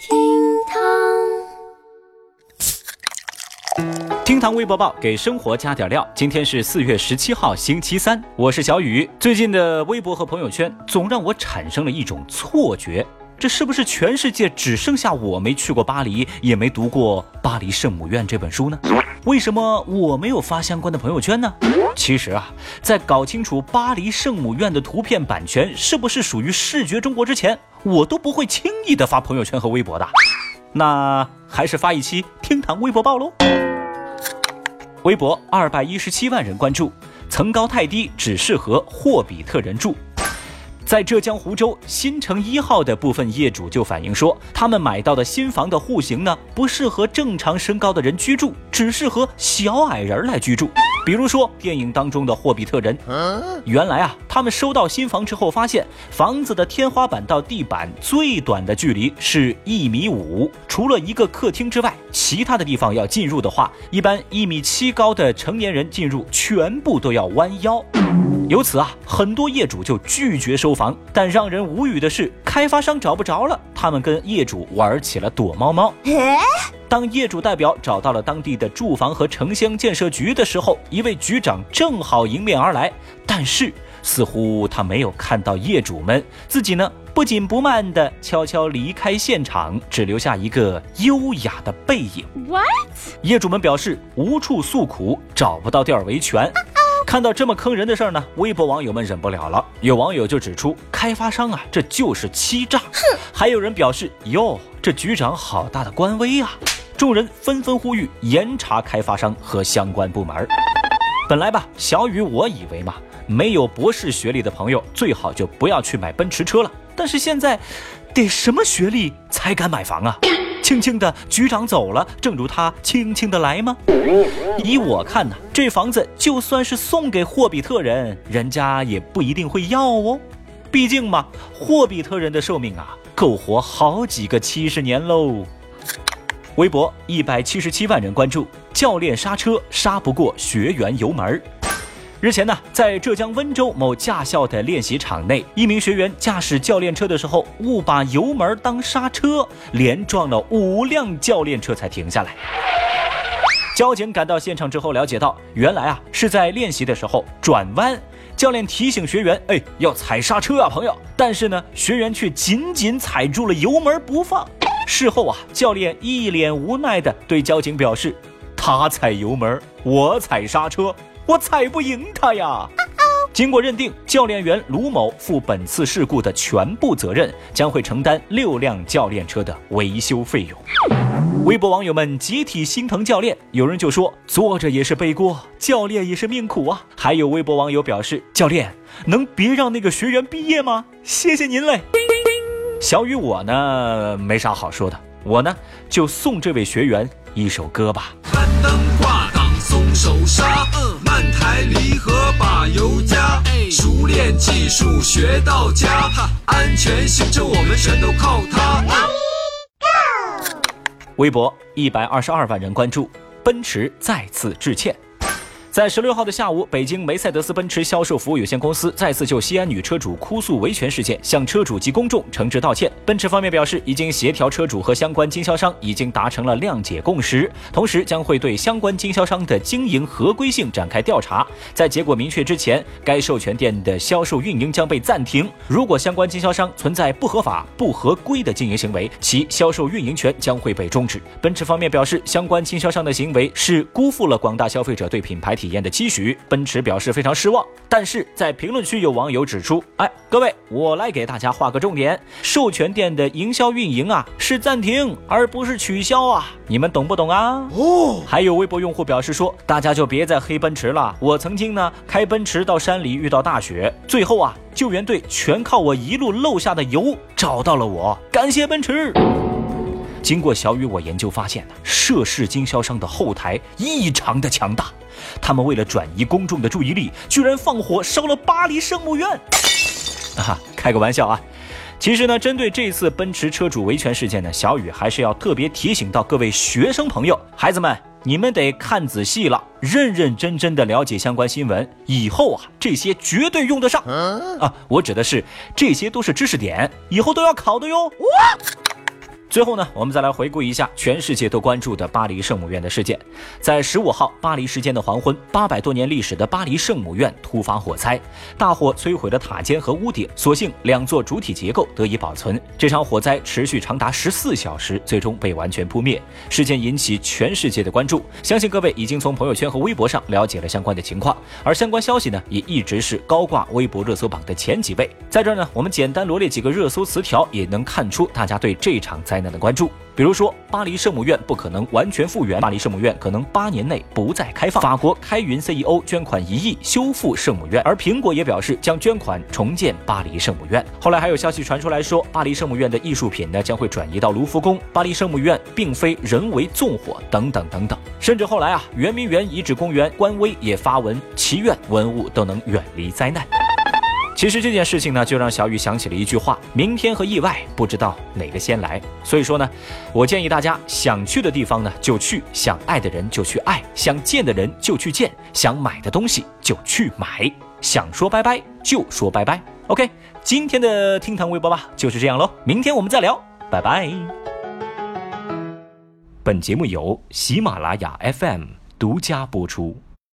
厅堂厅堂微博报给生活加点料。今天是四月十七号，星期三，我是小雨。最近的微博和朋友圈总让我产生了一种错觉，这是不是全世界只剩下我没去过巴黎，也没读过《巴黎圣母院》这本书呢？为什么我没有发相关的朋友圈呢？其实啊，在搞清楚巴黎圣母院的图片版权是不是属于视觉中国之前，我都不会轻易的发朋友圈和微博的。那还是发一期厅堂微博报喽。微博二百一十七万人关注，层高太低，只适合霍比特人住。在浙江湖州新城一号的部分业主就反映说，他们买到的新房的户型呢，不适合正常身高的人居住，只适合小矮人来居住。比如说电影当中的霍比特人。原来啊，他们收到新房之后，发现房子的天花板到地板最短的距离是一米五，除了一个客厅之外，其他的地方要进入的话，一般一米七高的成年人进入全部都要弯腰。由此啊，很多业主就拒绝收房。但让人无语的是，开发商找不着了，他们跟业主玩起了躲猫猫。当业主代表找到了当地的住房和城乡建设局的时候，一位局长正好迎面而来，但是似乎他没有看到业主们，自己呢不紧不慢地悄悄离开现场，只留下一个优雅的背影。What？业主们表示无处诉苦，找不到地儿维权。看到这么坑人的事儿呢，微博网友们忍不了了。有网友就指出，开发商啊，这就是欺诈。哼！还有人表示，哟，这局长好大的官威啊！众人纷纷呼吁严查开发商和相关部门。本来吧，小雨我以为嘛，没有博士学历的朋友最好就不要去买奔驰车了。但是现在，得什么学历才敢买房啊？轻轻的，局长走了，正如他轻轻的来吗？依我看呢，这房子就算是送给霍比特人，人家也不一定会要哦。毕竟嘛，霍比特人的寿命啊，够活好几个七十年喽。微博一百七十七万人关注，教练刹车刹不过学员油门。日前呢，在浙江温州某驾校的练习场内，一名学员驾驶教练车的时候误把油门当刹车，连撞了五辆教练车才停下来。交警赶到现场之后，了解到原来啊是在练习的时候转弯，教练提醒学员：“哎，要踩刹车啊，朋友。”但是呢，学员却紧紧踩住了油门不放。事后啊，教练一脸无奈地对交警表示：“他踩油门，我踩刹车。”我踩不赢他呀！经过认定，教练员卢某负本次事故的全部责任，将会承担六辆教练车的维修费用。微博网友们集体心疼教练，有人就说坐着也是背锅，教练也是命苦啊。还有微博网友表示，教练能别让那个学员毕业吗？谢谢您嘞。小雨我呢没啥好说的，我呢就送这位学员一首歌吧。松手刹，慢抬离合把油加，熟练技术学到家，安全行车我们全都靠它。微博一百二十二万人关注，奔驰再次致歉。在十六号的下午，北京梅赛德斯奔驰销售服务有限公司再次就西安女车主哭诉维权事件向车主及公众诚挚道歉。奔驰方面表示，已经协调车主和相关经销商已经达成了谅解共识，同时将会对相关经销商的经营合规性展开调查。在结果明确之前，该授权店的销售运营将被暂停。如果相关经销商存在不合法、不合规的经营行为，其销售运营权将会被终止。奔驰方面表示，相关经销商的行为是辜负了广大消费者对品牌。体验的期许，奔驰表示非常失望。但是在评论区有网友指出：“哎，各位，我来给大家画个重点，授权店的营销运营啊是暂停，而不是取消啊，你们懂不懂啊？”哦，还有微博用户表示说：“大家就别再黑奔驰了，我曾经呢开奔驰到山里遇到大雪，最后啊救援队全靠我一路漏下的油找到了我，感谢奔驰。”经过小雨我研究发现呢，涉事经销商的后台异常的强大。他们为了转移公众的注意力，居然放火烧了巴黎圣母院。啊，开个玩笑啊！其实呢，针对这次奔驰车主维权事件呢，小雨还是要特别提醒到各位学生朋友、孩子们，你们得看仔细了，认认真真的了解相关新闻。以后啊，这些绝对用得上啊！我指的是这些都是知识点，以后都要考的哟。最后呢，我们再来回顾一下全世界都关注的巴黎圣母院的事件。在十五号巴黎时间的黄昏，八百多年历史的巴黎圣母院突发火灾，大火摧毁了塔尖和屋顶，所幸两座主体结构得以保存。这场火灾持续长达十四小时，最终被完全扑灭。事件引起全世界的关注，相信各位已经从朋友圈和微博上了解了相关的情况，而相关消息呢，也一直是高挂微博热搜榜的前几位。在这儿呢，我们简单罗列几个热搜词条，也能看出大家对这场灾。的关注，比如说巴黎圣母院不可能完全复原，巴黎圣母院可能八年内不再开放。法国开云 CEO 捐款一亿修复圣母院，而苹果也表示将捐款重建巴黎圣母院。后来还有消息传出来说，巴黎圣母院的艺术品呢将会转移到卢浮宫，巴黎圣母院并非人为纵火等等等等。甚至后来啊，圆明园遗址公园官微也发文祈愿文物都能远离灾难。其实这件事情呢，就让小雨想起了一句话：明天和意外不知道哪个先来。所以说呢，我建议大家想去的地方呢就去，想爱的人就去爱，想见的人就去见，想买的东西就去买，想说拜拜就说拜拜。OK，今天的听堂微博吧就是这样喽，明天我们再聊，拜拜。本节目由喜马拉雅 FM 独家播出。